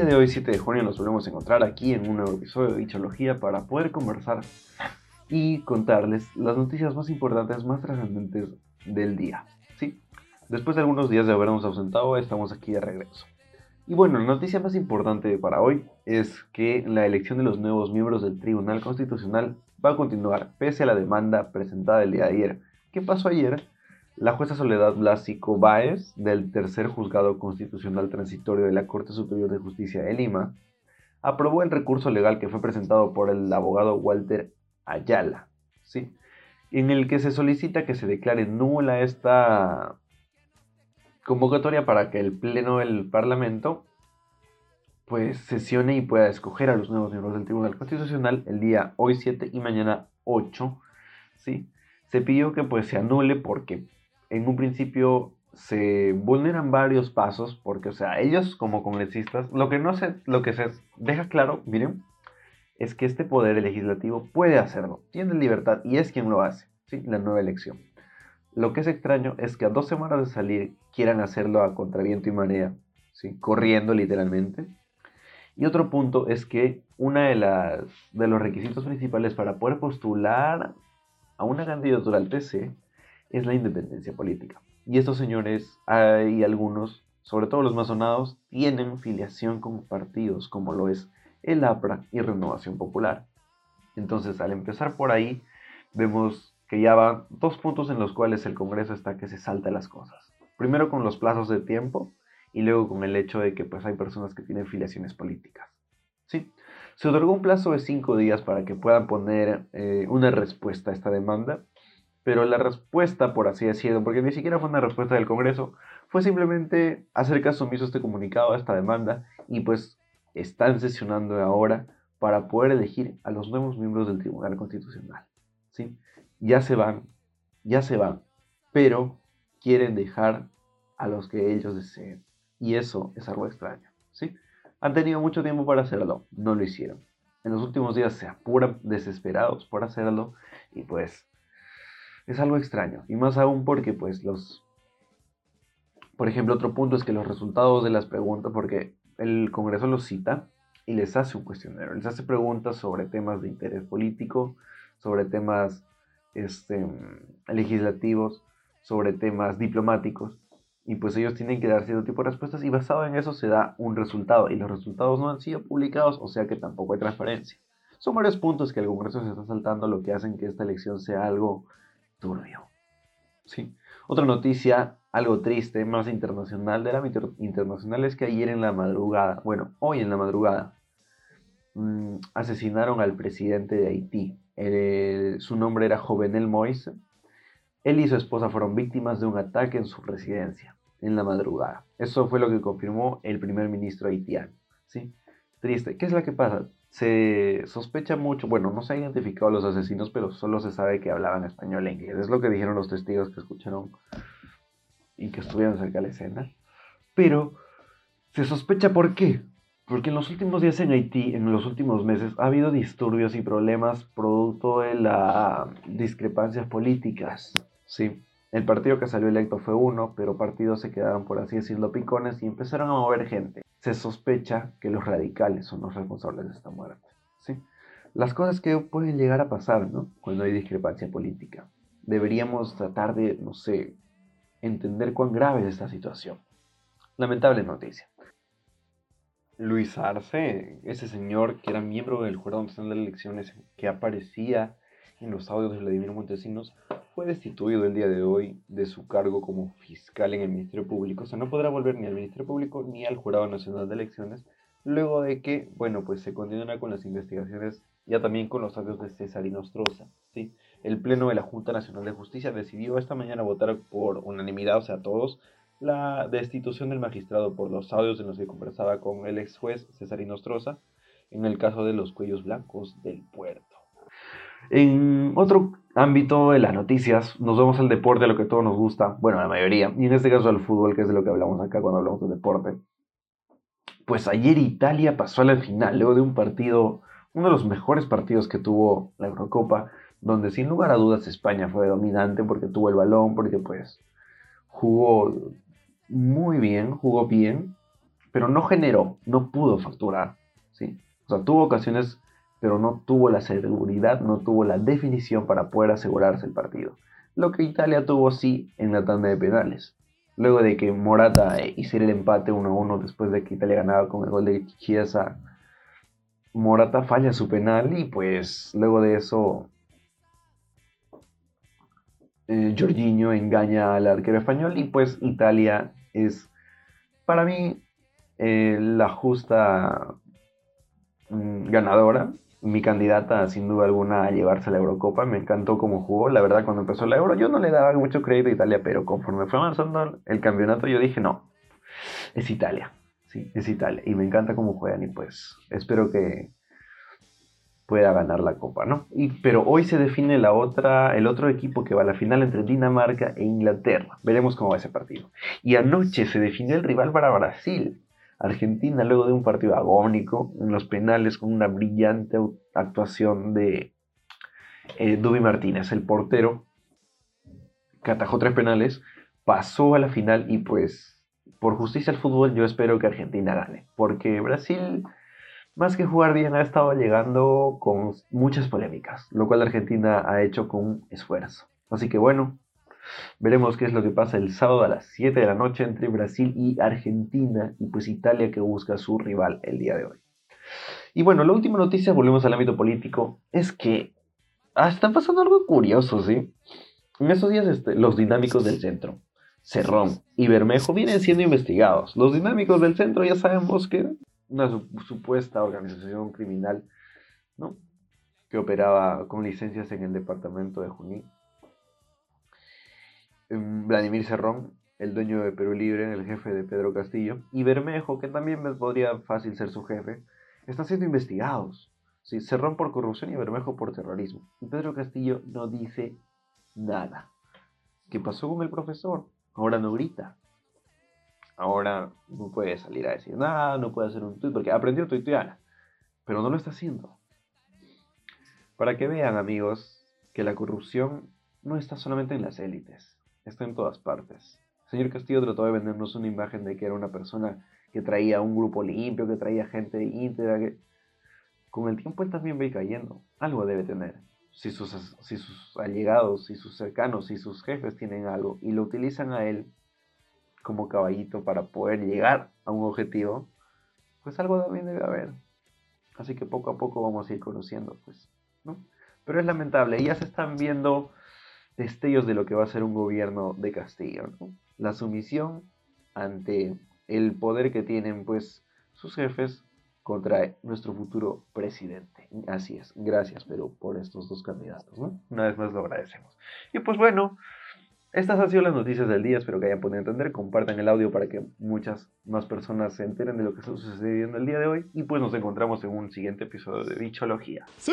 día de hoy, 7 de junio, nos volvemos a encontrar aquí en un nuevo episodio de Bichología para poder conversar y contarles las noticias más importantes, más trascendentes del día. ¿sí? Después de algunos días de habernos ausentado, estamos aquí de regreso. Y bueno, la noticia más importante para hoy es que la elección de los nuevos miembros del Tribunal Constitucional va a continuar pese a la demanda presentada el día de ayer. ¿Qué pasó ayer? La jueza Soledad Blásico Báez, del tercer juzgado constitucional transitorio de la Corte Superior de Justicia de Lima, aprobó el recurso legal que fue presentado por el abogado Walter Ayala, ¿sí? en el que se solicita que se declare nula esta convocatoria para que el Pleno del Parlamento pues sesione y pueda escoger a los nuevos miembros del Tribunal Constitucional el día hoy 7 y mañana 8, ¿sí? Se pidió que pues se anule porque en un principio se vulneran varios pasos porque, o sea, ellos como congresistas, lo que no se, lo que se deja claro, miren, es que este poder legislativo puede hacerlo, tiene libertad y es quien lo hace, ¿sí? La nueva elección. Lo que es extraño es que a dos semanas de salir quieran hacerlo a contraviento y marea, ¿sí? Corriendo literalmente. Y otro punto es que uno de, las, de los requisitos principales para poder postular a una candidatura al TC es la independencia política. Y estos señores, hay algunos, sobre todo los más sonados, tienen filiación con partidos como lo es el APRA y Renovación Popular. Entonces, al empezar por ahí, vemos que ya van dos puntos en los cuales el Congreso está que se salta las cosas. Primero con los plazos de tiempo y luego con el hecho de que pues hay personas que tienen filiaciones políticas. ¿Sí? Se otorgó un plazo de cinco días para que puedan poner eh, una respuesta a esta demanda pero la respuesta, por así decirlo, porque ni siquiera fue una respuesta del Congreso, fue simplemente hacer caso omiso a este comunicado, esta demanda, y pues están sesionando ahora para poder elegir a los nuevos miembros del Tribunal Constitucional. ¿sí? Ya se van, ya se van, pero quieren dejar a los que ellos deseen. Y eso es algo extraño. ¿sí? Han tenido mucho tiempo para hacerlo, no lo hicieron. En los últimos días se apuran desesperados por hacerlo y pues es algo extraño. Y más aún porque pues los... Por ejemplo, otro punto es que los resultados de las preguntas, porque el Congreso los cita y les hace un cuestionario, les hace preguntas sobre temas de interés político, sobre temas este, legislativos, sobre temas diplomáticos, y pues ellos tienen que dar cierto tipo de respuestas y basado en eso se da un resultado, y los resultados no han sido publicados, o sea que tampoco hay transparencia. Son varios puntos que el Congreso se está saltando, lo que hacen que esta elección sea algo turbio. Sí. Otra noticia, algo triste, más internacional, del ámbito internacional, es que ayer en la madrugada, bueno, hoy en la madrugada, mm, asesinaron al presidente de Haití. su nombre era Jovenel Moise. Él y su esposa fueron víctimas de un ataque en su residencia, en la madrugada. Eso fue lo que confirmó el primer ministro haitiano. ¿sí? Triste. ¿Qué es lo que pasa? Se sospecha mucho, bueno, no se han identificado a los asesinos, pero solo se sabe que hablaban español e inglés. Es lo que dijeron los testigos que escucharon y que estuvieron cerca de la escena. Pero se sospecha por qué. Porque en los últimos días en Haití, en los últimos meses, ha habido disturbios y problemas producto de las discrepancias políticas. Sí, el partido que salió electo fue uno, pero partidos se quedaron, por así decirlo, picones y empezaron a mover gente se sospecha que los radicales son los responsables de esta muerte. ¿sí? Las cosas que pueden llegar a pasar ¿no? cuando hay discrepancia política. Deberíamos tratar de, no sé, entender cuán grave es esta situación. Lamentable noticia. Luis Arce, ese señor que era miembro del Jurado Nacional de Elecciones, que aparecía en los audios de Vladimir Montesinos, fue destituido el día de hoy de su cargo como fiscal en el Ministerio Público. O sea, no podrá volver ni al Ministerio Público ni al Jurado Nacional de Elecciones, luego de que, bueno, pues se continúa con las investigaciones, ya también con los audios de César y Nostroza. ¿sí? El Pleno de la Junta Nacional de Justicia decidió esta mañana votar por unanimidad, o sea, todos, la destitución del magistrado por los audios en los que conversaba con el ex juez César Nostroza en el caso de los cuellos blancos del puerto. En otro ámbito de las noticias, nos vemos al deporte, a lo que todos nos gusta, bueno, la mayoría, y en este caso al fútbol, que es de lo que hablamos acá cuando hablamos de deporte. Pues ayer Italia pasó a la final, luego de un partido, uno de los mejores partidos que tuvo la Eurocopa, donde sin lugar a dudas España fue dominante porque tuvo el balón, porque pues jugó muy bien, jugó bien, pero no generó, no pudo facturar, ¿sí? O sea, tuvo ocasiones, pero no tuvo la seguridad, no tuvo la definición para poder asegurarse el partido. Lo que Italia tuvo sí en la tanda de penales. Luego de que Morata hiciera el empate 1-1 después de que Italia ganaba con el gol de Chiesa, Morata falla su penal y pues luego de eso eh, engaña al arquero español y pues Italia es para mí eh, la justa mm, ganadora, mi candidata sin duda alguna a llevarse la Eurocopa, me encantó cómo jugó, la verdad cuando empezó la Euro yo no le daba mucho crédito a Italia, pero conforme fue avanzando el campeonato yo dije no, es Italia, sí, es Italia y me encanta cómo juegan y pues espero que pueda ganar la copa, ¿no? Y, pero hoy se define la otra, el otro equipo que va a la final entre Dinamarca e Inglaterra. Veremos cómo va ese partido. Y anoche se definió el rival para Brasil. Argentina, luego de un partido agónico en los penales con una brillante actuación de eh, Duby Martínez, el portero, que atajó tres penales, pasó a la final y pues por justicia al fútbol yo espero que Argentina gane, porque Brasil más que jugar bien, ha estado llegando con muchas polémicas, lo cual Argentina ha hecho con esfuerzo. Así que bueno, veremos qué es lo que pasa el sábado a las 7 de la noche entre Brasil y Argentina y pues Italia que busca a su rival el día de hoy. Y bueno, la última noticia, volvemos al ámbito político, es que ah, está pasando algo curioso, ¿sí? En estos días este, los dinámicos del centro, Cerrón y Bermejo, vienen siendo investigados. Los dinámicos del centro ya sabemos que una supuesta organización criminal, ¿no? Que operaba con licencias en el departamento de Junín. Vladimir Cerrón, el dueño de Perú Libre, el jefe de Pedro Castillo, y Bermejo, que también podría fácil ser su jefe, están siendo investigados. ¿sí? Cerrón por corrupción y Bermejo por terrorismo. Y Pedro Castillo no dice nada. ¿Qué pasó con el profesor? Ahora no grita. Ahora no puede salir a decir nada, no puede hacer un tweet porque aprendió a tuitear, pero no lo está haciendo. Para que vean, amigos, que la corrupción no está solamente en las élites, está en todas partes. El señor Castillo trató de vendernos una imagen de que era una persona que traía un grupo limpio, que traía gente íntegra, que con el tiempo él también va cayendo. Algo debe tener. Si sus, si sus allegados, si sus cercanos, si sus jefes tienen algo y lo utilizan a él como caballito para poder llegar a un objetivo, pues algo también debe haber. Así que poco a poco vamos a ir conociendo, pues, ¿no? Pero es lamentable, ya se están viendo destellos de lo que va a ser un gobierno de Castillo. La sumisión ante el poder que tienen, pues, sus jefes contra nuestro futuro presidente. Así es, gracias, pero por estos dos candidatos, ¿no? Una vez más lo agradecemos. Y pues bueno, estas han sido las noticias del día, espero que hayan podido entender. Compartan el audio para que muchas más personas se enteren de lo que está sucediendo el día de hoy. Y pues nos encontramos en un siguiente episodio de Bichología. ¡Sí!